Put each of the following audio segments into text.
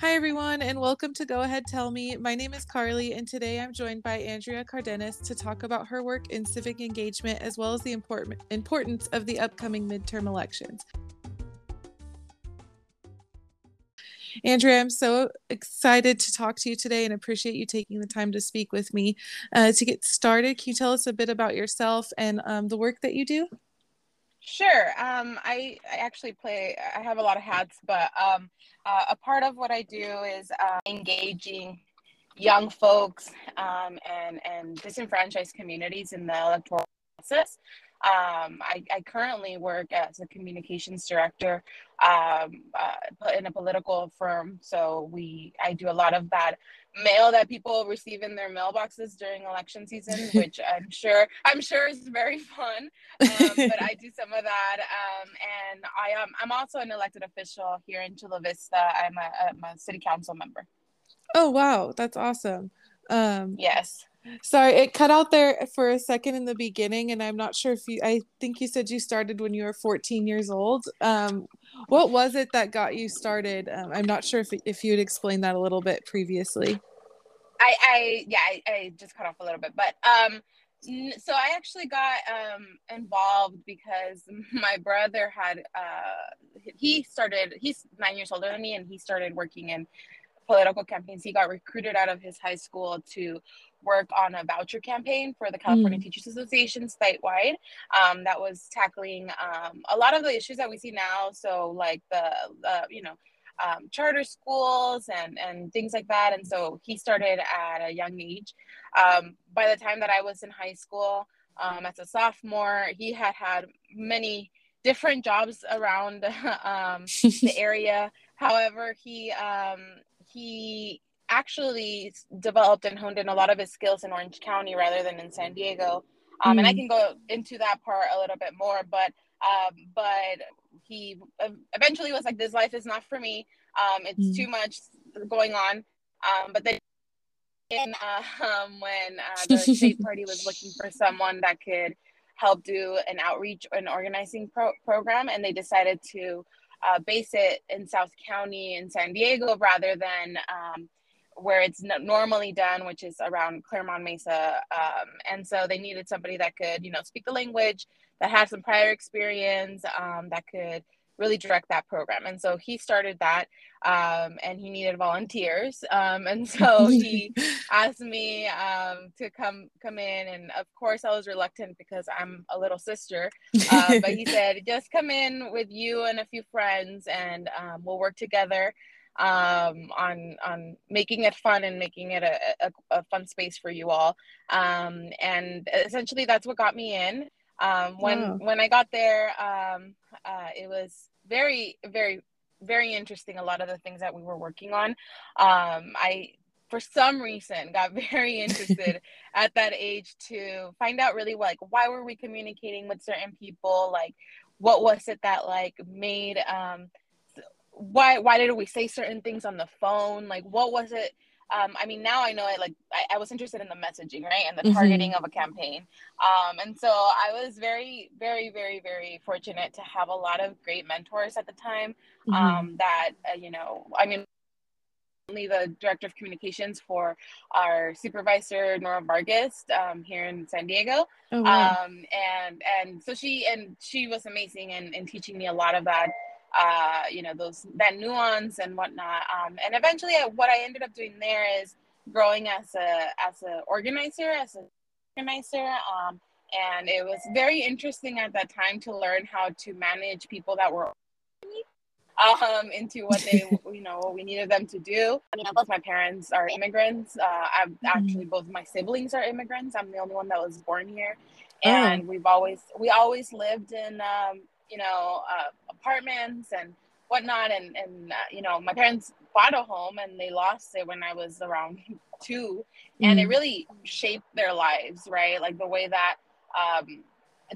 Hi, everyone, and welcome to Go Ahead Tell Me. My name is Carly, and today I'm joined by Andrea Cardenas to talk about her work in civic engagement as well as the important, importance of the upcoming midterm elections. Andrea, I'm so excited to talk to you today and appreciate you taking the time to speak with me. Uh, to get started, can you tell us a bit about yourself and um, the work that you do? Sure. Um, I, I actually play, I have a lot of hats, but um, uh, a part of what I do is uh, engaging young folks um, and, and disenfranchised communities in the electoral process. Um, I, I, currently work as a communications director um, uh, in a political firm. So we, I do a lot of that mail that people receive in their mailboxes during election season, which I'm sure, I'm sure is very fun. Um, but I do some of that, um, and I am, I'm also an elected official here in Chula Vista. I'm a, I'm a city council member. Oh wow, that's awesome. Um, yes. Sorry, it cut out there for a second in the beginning, and I'm not sure if you. I think you said you started when you were 14 years old. Um, what was it that got you started? Um, I'm not sure if if you'd explained that a little bit previously. I, I yeah, I, I just cut off a little bit, but um, so I actually got um involved because my brother had uh he started he's nine years older than me, and he started working in political campaigns. He got recruited out of his high school to work on a voucher campaign for the California mm. Teachers Association statewide um, that was tackling um, a lot of the issues that we see now. So, like the, the you know, um, charter schools and, and things like that. And so he started at a young age. Um, by the time that I was in high school, um, as a sophomore, he had had many different jobs around um, the area. However, he he actually developed and honed in a lot of his skills in Orange County rather than in San Diego. Um, mm. And I hmm. can go into that part a little bit more, but um, but he eventually was like, "This life is not for me. Um, it's mm. too much going on." Um, but then, in, uh, um, when uh, the state party was looking for someone that could help do an outreach and organizing pro- program, and they decided to uh, base it in South County in San Diego rather than um, where it's normally done, which is around Clairemont Mesa. Um, and so they needed somebody that could, you know, speak the language, that had some prior experience, um, that could really direct that program. And so he started that um, and he needed volunteers. Um, and so he asked me um, to come come in. And of course I was reluctant because I'm a little sister. Uh, but he said, just come in with you and a few friends and um, we'll work together um, on on making it fun and making it a, a, a fun space for you all. Um, and essentially, that's what got me in. Um, when wow. when I got there, um, uh, it was very very very interesting. A lot of the things that we were working on, um, I for some reason got very interested at that age to find out really like why were we communicating with certain people like what was it that like made um why why did we say certain things on the phone like what was it um, I mean, now I know it. Like, I, I, was interested in the messaging, right, and the mm-hmm. targeting of a campaign. Um, and so I was very, very, very, very fortunate to have a lot of great mentors at the time. Mm-hmm. Um, that uh, you know, I mean, only the director of communications for our supervisor Nora Vargas um, here in San Diego. Oh, wow. um, and and so she and she was amazing in, in teaching me a lot of that uh, you know, those that nuance and whatnot. Um, and eventually, I, what I ended up doing there is growing as a as an organizer, as an organizer. Um, and it was very interesting at that time to learn how to manage people that were um, into what they, you know, what we needed them to do. I mean, both my parents are immigrants. Uh, I've mm-hmm. actually both my siblings are immigrants. I'm the only one that was born here, oh. and oh. we've always we always lived in um, you know, uh, apartments and whatnot. And, and uh, you know, my parents bought a home and they lost it when I was around two. And mm. it really shaped their lives, right? Like the way that um,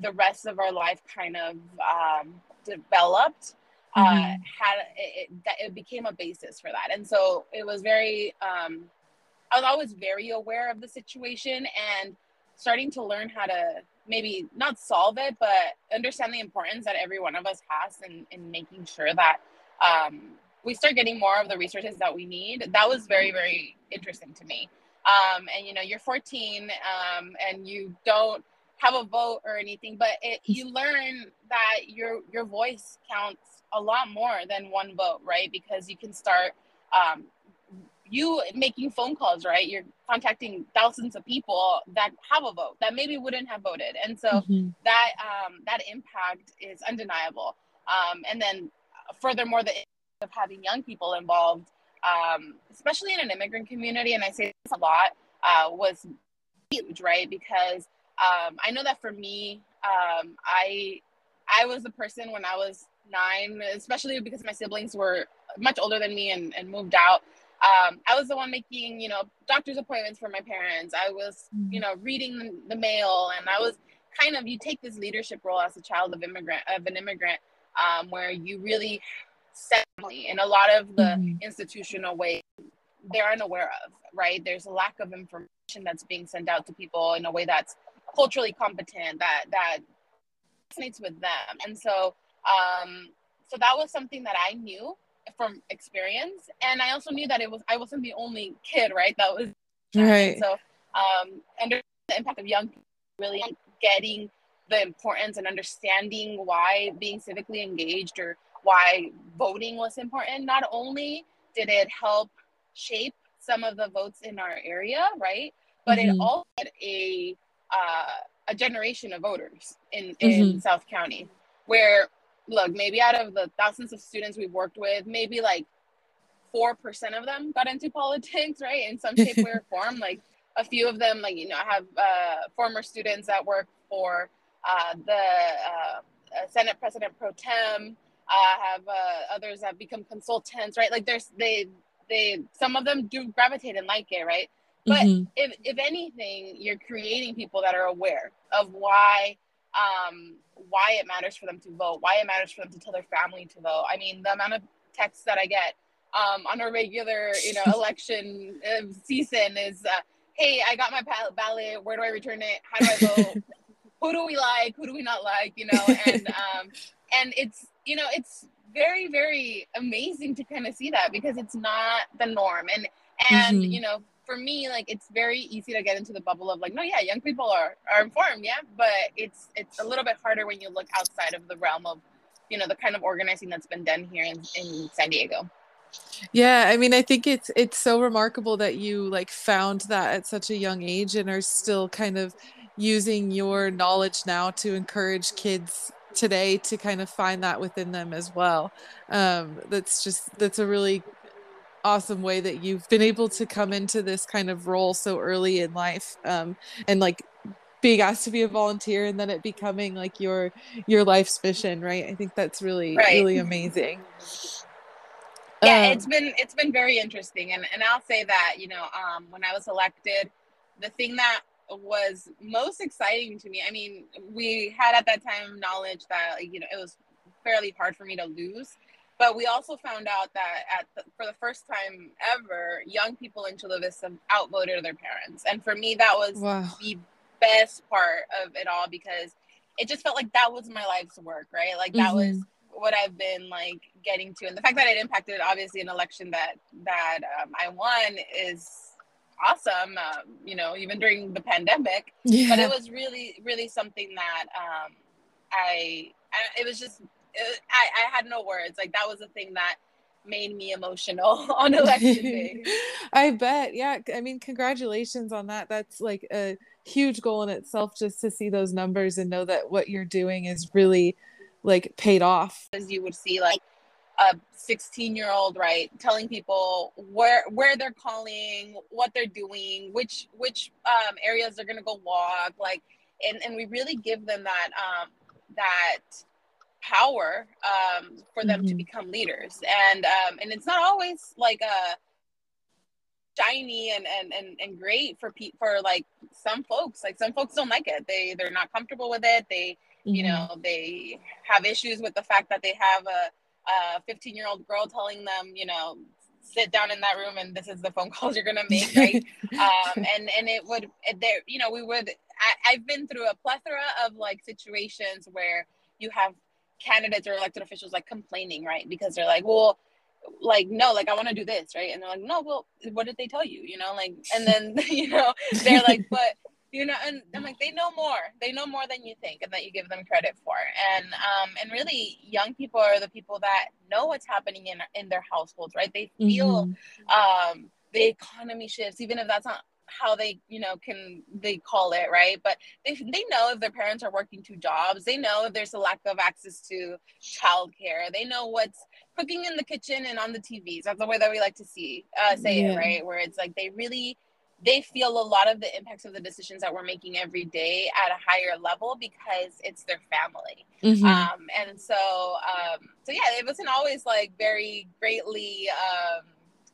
the rest of our life kind of um, developed. Uh, mm-hmm. Uh, had it, it, it became a basis for that, and so it was very. Um, I was always very aware of the situation and starting to learn how to maybe not solve it, but understand the importance that every one of us has in, in making sure that um, we start getting more of the resources that we need. That was very very interesting to me. Um, and you know you're 14 um, and you don't have a vote or anything but it, you learn that your your voice counts a lot more than one vote right? Because you can start um, you making phone calls right? You're contacting thousands of people that have a vote that maybe wouldn't have voted. And so mm-hmm. that um, that impact is undeniable. Um, and then furthermore the of having young people involved um, especially in an immigrant community and i say this a lot uh, was huge right? Because um, i know that for me um, i i was the person when i was nine especially because my siblings were much older than me and, and moved out um, I was the one making, you know, doctor's appointments for my parents. I was, you know, reading the mail, and I was kind of you take this leadership role as a child of immigrant of an immigrant, um, where you really set in a lot of the mm-hmm. institutional ways they're unaware of. Right? There's a lack of information that's being sent out to people in a way that's culturally competent that that resonates with them, and so um, so that was something that I knew from experience and i also knew that it was i wasn't the only kid right that was right so um under the impact of young people really getting the importance and understanding why being civically engaged or why voting was important not only did it help shape some of the votes in our area right but mm-hmm. it also had a uh, a generation of voters in in mm-hmm. south county where look, maybe out of the thousands of students we've worked with, maybe like 4% of them got into politics, right? In some shape, way, or form. Like a few of them, like, you know, I have uh, former students that work for uh, the uh, uh Senate President Pro Tem. I have uh, others that become consultants, right? Like there's, they, they, some of them do gravitate and like it, right? But mm-hmm. if, if anything, you're creating people that are aware of why um, why it matters for them to vote, why it matters for them to tell their family to vote. I mean, the amount of texts that I get um, on a regular, you know, election uh, season is, uh, "Hey, I got my ballot. Where do I return it? How do I vote? Who do we like? Who do we not like? You know?" And um, and it's you know it's very very amazing to kind of see that because it's not the norm and and mm-hmm. you know for me, like it's very easy to get into the bubble of like, no, yeah, young people are are informed, yeah, but it's it's a little bit harder when you look outside of the realm of, you know, the kind of organizing that's been done here in, in San Diego. Yeah, I mean, I think it's it's so remarkable that you like found that at such a young age and are still kind of using your knowledge now to encourage kids today to kind of find that within them as well. Um, that's just that's a really awesome way that you've been able to come into this kind of role so early in life um, and like being asked to be a volunteer and then it becoming like your your life's mission right i think that's really right. really amazing yeah um, it's been it's been very interesting and and i'll say that you know um when i was elected the thing that was most exciting to me i mean we had at that time knowledge that you know it was fairly hard for me to lose but we also found out that at the, for the first time ever, young people in Chula Vista outvoted their parents, and for me, that was wow. the best part of it all because it just felt like that was my life's work, right? Like that mm-hmm. was what I've been like getting to, and the fact that it impacted obviously an election that that um, I won is awesome. Um, you know, even during the pandemic, yeah. but it was really, really something that um, I, I. It was just I, I had no words. Like that was a thing that made me emotional on election day. I bet. Yeah. I mean, congratulations on that. That's like a huge goal in itself just to see those numbers and know that what you're doing is really like paid off. As you would see like a 16 year old right telling people where where they're calling what they're doing which which um, areas they're gonna go walk like and and we really give them that um that power um, for them mm-hmm. to become leaders. And um, and it's not always like a shiny and and and, and great for pe- for like some folks. Like some folks don't like it. They they're not comfortable with it. They mm-hmm. you know they have issues with the fact that they have a, a 15 year old girl telling them you know sit down in that room and this is the phone calls you're gonna make right? Um and and it would there you know we would I, i've been through a plethora of like situations where you have candidates or elected officials like complaining, right? Because they're like, well, like no like i want to do this right? And they're like no well what did they tell you? You know like and then you know they're like but you know and i'm like they know more. They know more than you think and that you give them credit for. And um and really young people are the people that know what's happening in in their households right? They feel mm-hmm. um the economy shifts even if that's not how they you know can they call it right? But they, they know if their parents are working two jobs they know if there's a lack of access to childcare they know what's cooking in the kitchen and on the tvs that's the way that we like to see uh, say yeah. it right? Where it's like they really they feel a lot of the impacts of the decisions that we're making every day at a higher level because it's their family. Mm-hmm. um, and so um, so yeah it wasn't always like very greatly um,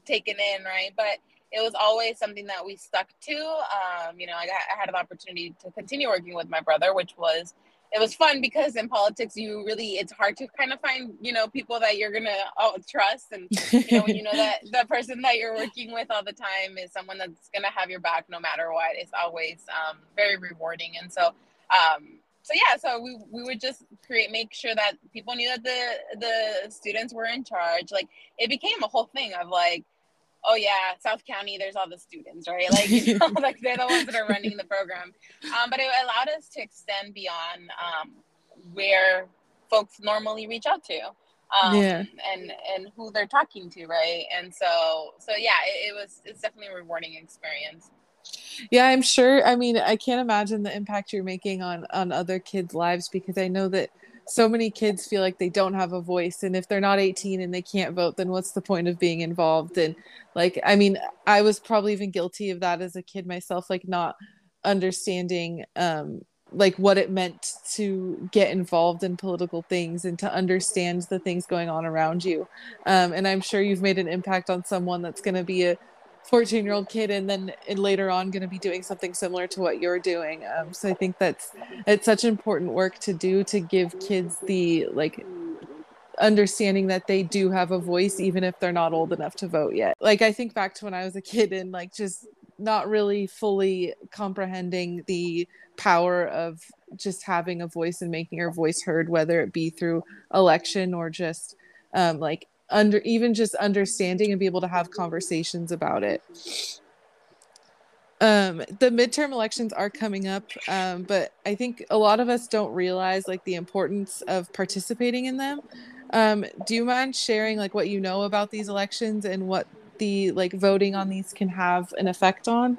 taken in right? But it was always something that we stuck to. Um, you know, I, got, I had an opportunity to continue working with my brother, which was it was fun because in politics you really it's hard to kind of find you know people that you're gonna oh, trust. And you know when you know that the person that you're working with all the time is someone that's gonna have your back no matter what it's always um, very rewarding. And so um, so yeah so we, we would just create make sure that people knew that the the students were in charge. Like it became a whole thing of like oh yeah, South County, there's all the students, right? Like, you know, like they're the ones that are running the program. Um, but it allowed us to extend beyond um, where folks normally reach out to. Um, yeah. and and who they're talking to, right? And so so yeah, it, it was it's definitely a rewarding experience. Yeah, I'm sure. I mean, I can't imagine the impact you're making on on other kids' lives because I know that so many kids feel like they don't have a voice and if they're not 18 and they can't vote then what's the point of being involved? And like i mean i was probably even guilty of that as a kid myself like not understanding um like what it meant to get involved in political things and to understand the things going on around you. Um, and i'm sure you've made an impact on someone that's going to be a 14 year old kid and then and later on going to be doing something similar to what you're doing um, so i think that's it's such important work to do to give kids the like understanding that they do have a voice even if they're not old enough to vote yet. Like i think back to when i was a kid and like just not really fully comprehending the power of just having a voice and making your voice heard whether it be through election or just um, like under even just understanding and be able to have conversations about it. Um the midterm elections are coming up um but i think a lot of us don't realize like the importance of participating in them. Um do you mind sharing like what you know about these elections and what the like voting on these can have an effect on?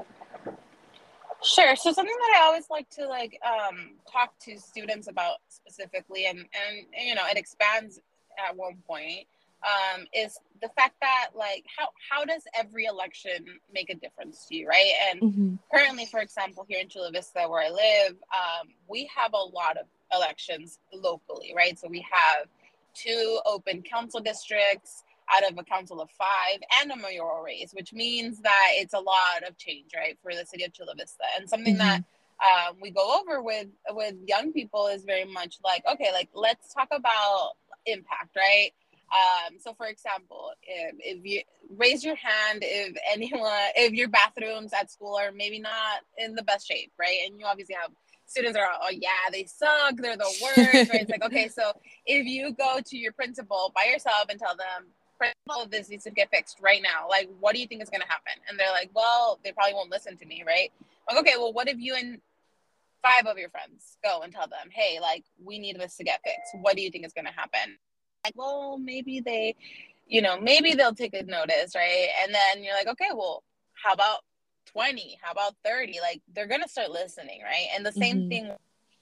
Sure. So something that i always like to like um talk to students about specifically and and you know it expands at one point um, is the fact that like how how does every election make a difference to you, right? And mm-hmm. currently, for example, here in Chula Vista, where I live, um, we have a lot of elections locally, right? So we have two open council districts out of a council of five and a mayoral race, which means that it's a lot of change, right, for the city of Chula Vista. And something mm-hmm. that um, we go over with with young people is very much like, okay, like let's talk about impact, right? Um, so for example, if, if you raise your hand, if anyone, if your bathrooms at school are maybe not in the best shape, right? And you obviously have students are, oh yeah, they suck, they're the worst, right? It's like, okay, so if you go to your principal by yourself and tell them, principal, this needs to get fixed right now. Like, what do you think is going to happen? And they're like, well, they probably won't listen to me, right? Like, okay, well, what if you and five of your friends go and tell them, hey, like, we need this to get fixed. What do you think is going to happen? Like, well, maybe they, you know, maybe they'll take a notice, right? And then you're like, okay, well, how about 20? How about 30? Like they're gonna start listening, right? And the same mm-hmm. thing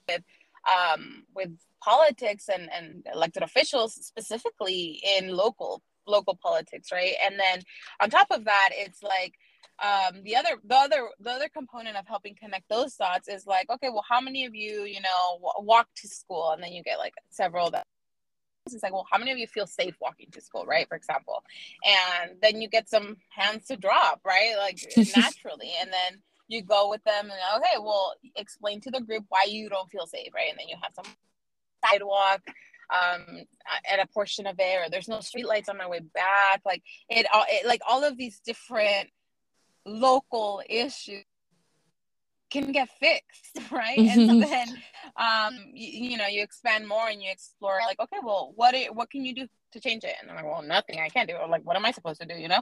with um with politics and, and elected officials specifically in local local politics, right? And then on top of that, it's like um the other the other the other component of helping connect those thoughts is like okay well how many of you you know walk to school and then you get like several that it's like, well, how many of you feel safe walking to school, right? For example. And then you get some hands to drop, right? Like naturally. and then you go with them and okay, well, explain to the group why you don't feel safe, right? And then you have some sidewalk um at a portion of it or there's no street lights on my way back like it, all it like all of these different local issues can get fixed right? And so then um you, you, know you expand more and you explore like okay well what it, what can you do to change it? And i'm like well nothing i can't do. It like what am i supposed to do you know?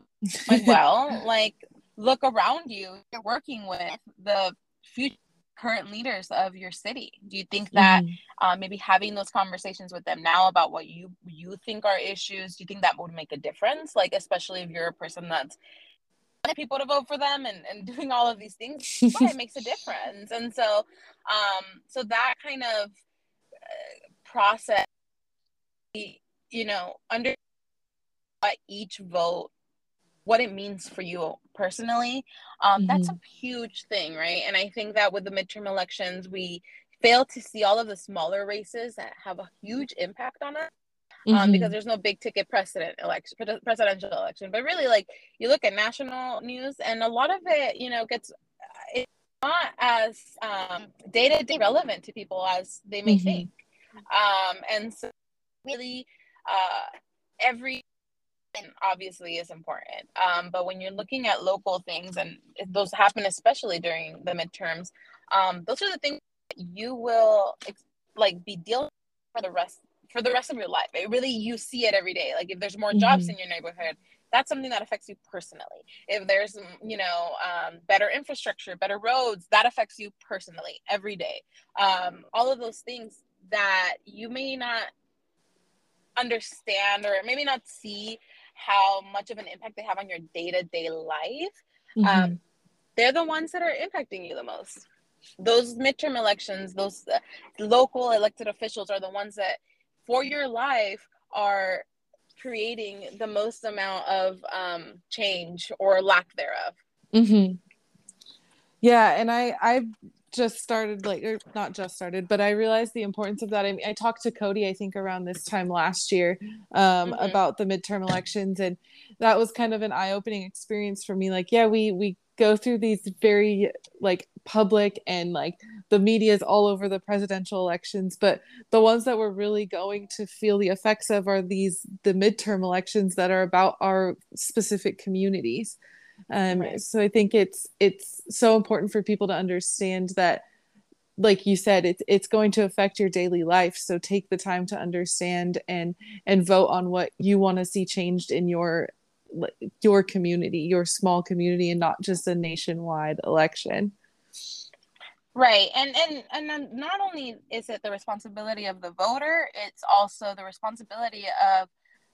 Like well like look around you. You're working with the future current leaders of your city. Do you think that mm-hmm. uh, maybe having those conversations with them now about what you you think are issues do you think that would make a difference? Like especially if you're a person that's people to vote for them and, and doing all of these things why it makes a difference. And so um so that kind of uh, process you know under what each vote what it means for you personally um mm-hmm. that's a huge thing right? And i think that with the midterm elections we fail to see all of the smaller races that have a huge impact on us mm-hmm. um, because there's no big ticket president election presidential election but really like you look at national news and a lot of it you know gets it's not as um, day-to-day relevant to people as they may mm-hmm. think um, and so really uh, every obviously is important um, but when you're looking at local things and those happen especially during the midterms um, those are the things that you will like be dealing for the rest for the rest of your life. It really you see it every day. Like if there's more mm-hmm. jobs in your neighborhood, that's something that affects you personally. If there's you know um, better infrastructure, better roads, that affects you personally every day. Um, all of those things that you may not understand or maybe not see how much of an impact they have on your day-to-day life mm-hmm. um, they're the ones that are impacting you the most those midterm elections those uh, local elected officials are the ones that for your life are creating the most amount of um, change or lack thereof. Mm-hmm. Yeah, and I I just started like or not just started, but I realized the importance of that. I mean, I talked to Cody I think around this time last year um, mm-hmm. about the midterm elections, and that was kind of an eye opening experience for me. Like, yeah, we we go through these very like public and like the media is all over the presidential elections but the ones that we're really going to feel the effects of are these the midterm elections that are about our specific communities um right. so i think it's it's so important for people to understand that like you said it's it's going to affect your daily life so take the time to understand and and vote on what you want to see changed in your your community, your small community, and not just a nationwide election. Right, and and and then not only is it the responsibility of the voter, it's also the responsibility of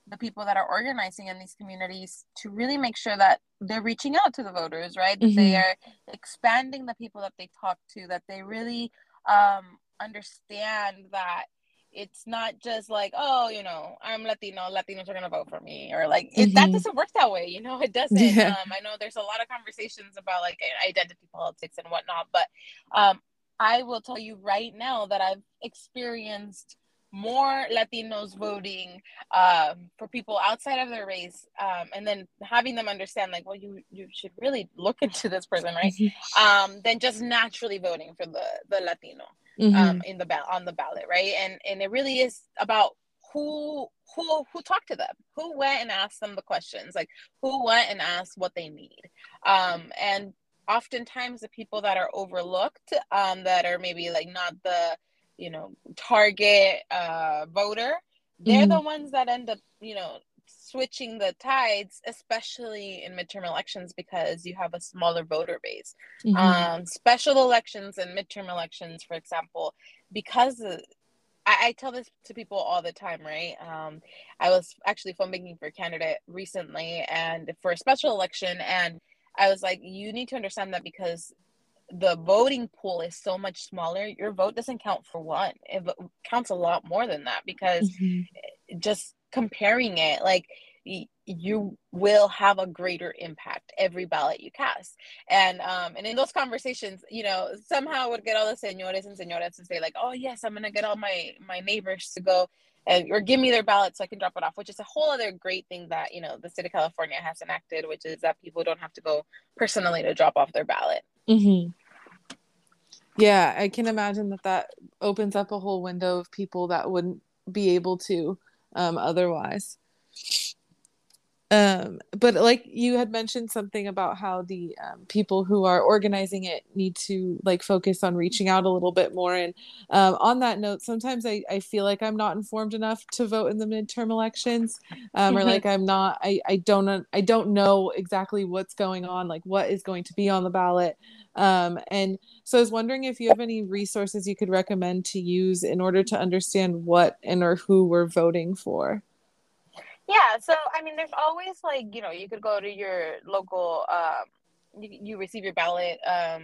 the people that are organizing in these communities to really make sure that they're reaching out to the voters, right? Mm-hmm. they are expanding the people that they talk to, that they really um, understand that it's not just like oh you know i'm latino latinos are gonna vote for me or like it, mm-hmm. that doesn't work that way you know it doesn't yeah. um, i know there's a lot of conversations about like identity politics and whatnot but um, i will tell you right now that i've experienced more latinos voting um, for people outside of their race um, and then having them understand like well you you should really look into this person right mm-hmm. um, than just naturally voting for the the latino mm-hmm. um, in the ballot on the ballot, right? And and it really is about who who who talked to them, who went and asked them the questions, like who went and asked what they need, um, and oftentimes the people that are overlooked, um, that are maybe like not the you know target uh, voter, they're mm-hmm. the ones that end up you know switching the tides, especially in midterm elections, because you have a smaller voter base. Mm-hmm. Um, special elections and midterm elections, for example, because I, I, tell this to people all the time, right? Um, I was actually phone banking for a candidate recently and for a special election, and I was like, you need to understand that because the voting pool is so much smaller, your vote doesn't count for one. It counts a lot more than that because mm-hmm. just comparing it like you will have a greater impact every ballot you cast and um and in those conversations you know somehow would get all the senores and senoras to say like oh yes i'm gonna get all my my neighbors to go and or give me their ballot so i can drop it off which is a whole other great thing that you know the state of california has enacted which is that people don't have to go personally to drop off their ballot mm-hmm. yeah i can imagine that that opens up a whole window of people that wouldn't be able to um, otherwise. Um but like you had mentioned something about how the um, people who are organizing it need to like focus on reaching out a little bit more. And um, on that note sometimes I, I feel like i'm not informed enough to vote in the midterm elections um, or like i'm not I, I don't i don't know exactly what's going on like what is going to be on the ballot. Um, and so i was wondering if you have any resources you could recommend to use in order to understand what and or who we're voting for yeah so i mean there's always like you know you could go to your local um you, you receive your ballot um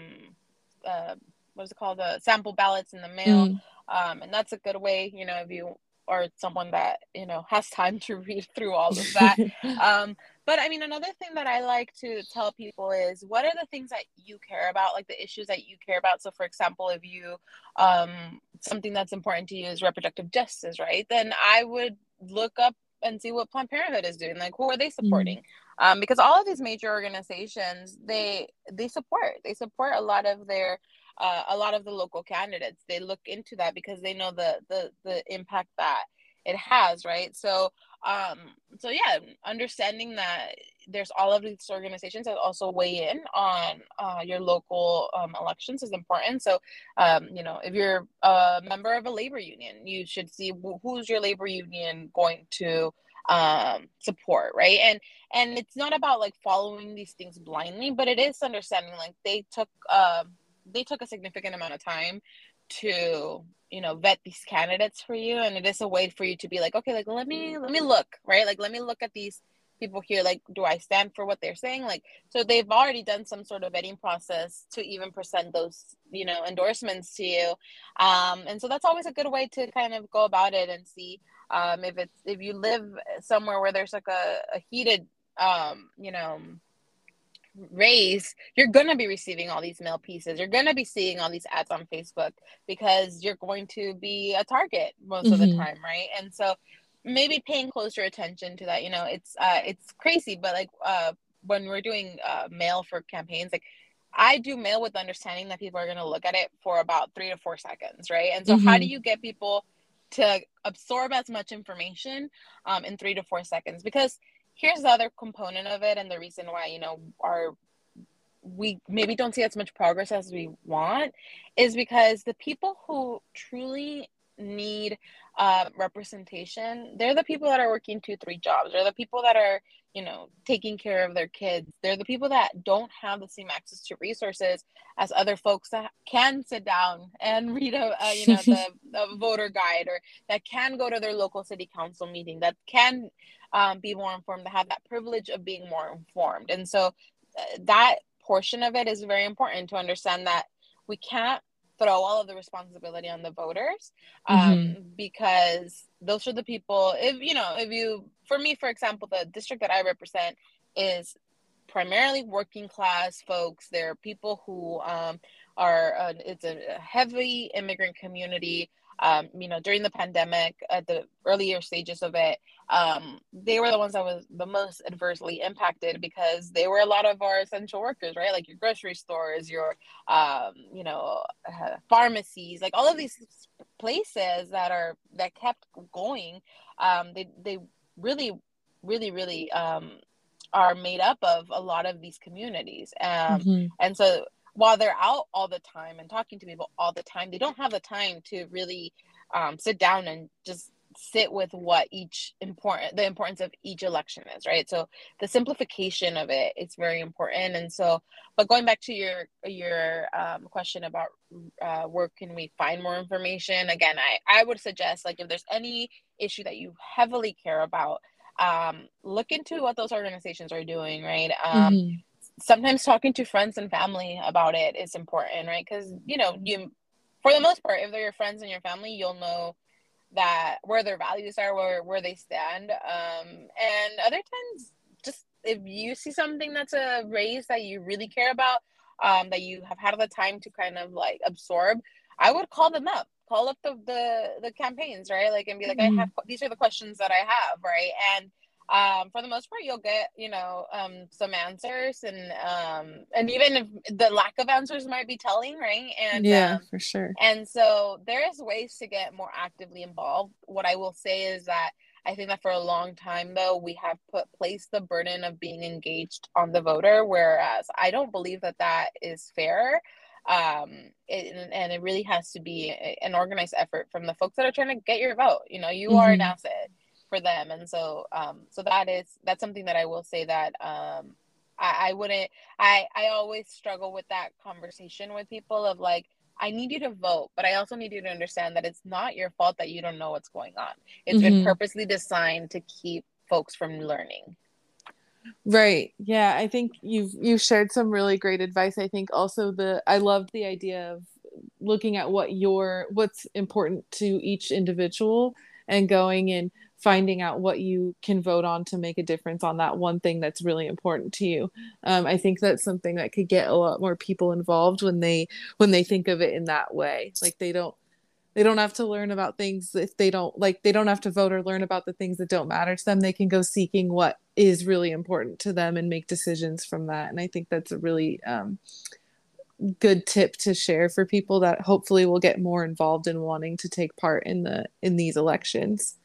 uh what's it called? The sample ballots in the mail mm. um and that's a good way you know if you are someone that you know has time to read through all of that. Um but i mean another thing that i like to tell people is what are the things that you care about? Like the issues that you care about? So for example if you um something that's important to you is reproductive justice right? Then i would look up and see what Planned Parenthood is doing. Like, who are they mm-hmm. supporting? Mm-hmm. Um, because all of these major organizations, they they support they support a lot of their uh, a lot of the local candidates. They look into that because they know the the the impact that it has, right? So um so yeah understanding that there's all of these organizations that also weigh in on uh, your local um, elections is important. So um, you know if you're a member of a labor union you should see who's your labor union going to um, support right? And and it's not about like following these things blindly but it is understanding like they took um, they took a significant amount of time to you know vet these candidates for you. And it is a way for you to be like okay like let me let me look right? Like let me look at these people here. Like do i stand for what they're saying? Like so they've already done some sort of vetting process to even present those you know endorsements to you. Um, and so that's always a good way to kind of go about it and see um, if it's if you live somewhere where there's like a, a heated um, you know raise, you're going to be receiving all these mail pieces. You're going to be seeing all these ads on Facebook because you're going to be a target most mm-hmm. of the mm-hmm. time, right? And so maybe paying closer attention to that. You know, it's uh it's crazy, but like uh when we're doing uh mail for campaigns, like I do mail with the understanding that people are going to look at it for about 3 to 4 seconds, right? And so mm-hmm. how do you get people to absorb as much information um in 3 to 4 seconds? Because here's the other component of it and the reason why you know our we maybe don't see as much progress as we want is because the people who truly need uh, representation they're the people that are working two three jobs they're the people that are you know taking care of their kids they're the people that don't have the same access to resources as other folks that can sit down and read a, a you know the, the voter guide or that can go to their local city council meeting that can um, be more informed, to have that privilege of being more informed. And so uh, that portion of it is very important to understand that we can't throw all of the responsibility on the voters um, mm-hmm. because those are the people if you know if you for me for example the district that i represent is primarily working class folks they're people who um, are uh, it's a heavy immigrant community um, you know, during the pandemic, at the earlier stages of it, um, they were the ones that was the most adversely impacted because they were a lot of our essential workers, right? Like your grocery stores, your, um, you know, uh, pharmacies, like all of these places that are that kept going. Um, they they really, really, really um, are made up of a lot of these communities, um, mm-hmm. and so while they're out all the time and talking to people all the time, they don't have the time to really um, sit down and just sit with what each important the importance of each election is right? So the simplification of it is very important. And so but going back to your your um, question about uh, where can we find more information again i i would suggest like if there's any issue that you heavily care about um, look into what those organizations are doing right? Um, mm-hmm sometimes talking to friends and family about it is important, right? Because you know, you for the most part, if they're your friends and your family, you'll know that where their values are, where where they stand. Um, and other times, just if you see something that's a race that you really care about, um, that you have had the time to kind of like absorb, I would call them up call up the the, the campaigns right like and be like mm-hmm. i have these are the questions that i have right and um, for the most part you'll get you know um, some answers and um, and even if the lack of answers might be telling right and yeah um, for sure and so there's ways to get more actively involved what i will say is that I think that for a long time, though, we have put placed the burden of being engaged on the voter, whereas I don't believe that that is fair. Um, it, and it really has to be an organized effort from the folks that are trying to get your vote. You know, you mm-hmm. are an mm-hmm. asset for them, and so um, so that is that's something that I will say that um, I, I wouldn't. I I always struggle with that conversation with people of like I need you to vote, but I also need you to understand that it's not your fault that you don't know what's going on. It's mm-hmm. been purposely designed to keep folks from learning. Right. Yeah, I think you've you've shared some really great advice. I think also the I love the idea of looking at what your what's important to each individual and going and finding out what you can vote on to make a difference on that one thing that's really important to you. Um, i think that's something that could get a lot more people involved when they when they think of it in that way. Like they don't they don't have to learn about things if they don't like they don't have to vote or learn about the things that don't matter to them. They can go seeking what is really important to them and make decisions from that. And i think that's a really um, good tip to share for people that hopefully will get more involved in wanting to take part in the in these elections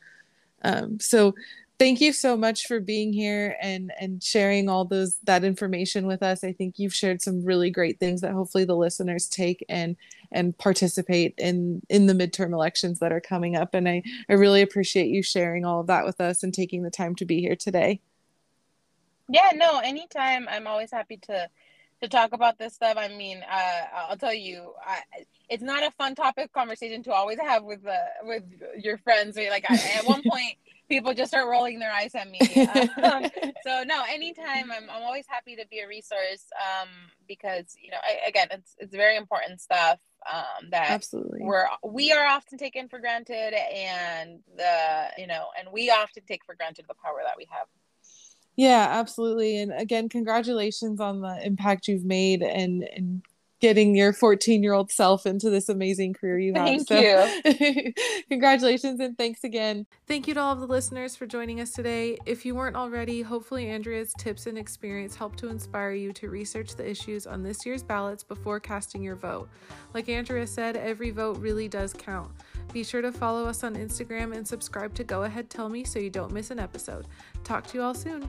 um, so thank you so much for being here and and sharing all those that information with us. I think you've shared some really great things that hopefully the listeners take and and participate in in the midterm elections that are coming up. And i i really appreciate you sharing all of that with us and taking the time to be here today. Yeah no anytime. I'm always happy to to talk about this stuff. I mean, uh, I'll tell you, I, it's not a fun topic conversation to always have with uh, with your friends. Like I, at one point, people just start rolling their eyes at me. Um, so no, anytime I'm I'm always happy to be a resource um, because you know I, again it's it's very important stuff um, that absolutely we're we are often taken for granted and the you know and we often take for granted the power that we have. Yeah, absolutely. And again, congratulations on the impact you've made and, and getting your 14 year old self into this amazing career you have. Thank so, you. congratulations and thanks again. Thank you to all of the listeners for joining us today. If you weren't already, hopefully Andrea's tips and experience helped to inspire you to research the issues on this year's ballots before casting your vote. Like Andrea said, every vote really does count. Be sure to follow us on Instagram and subscribe to Go Ahead Tell Me so you don't miss an episode. Talk to you all soon.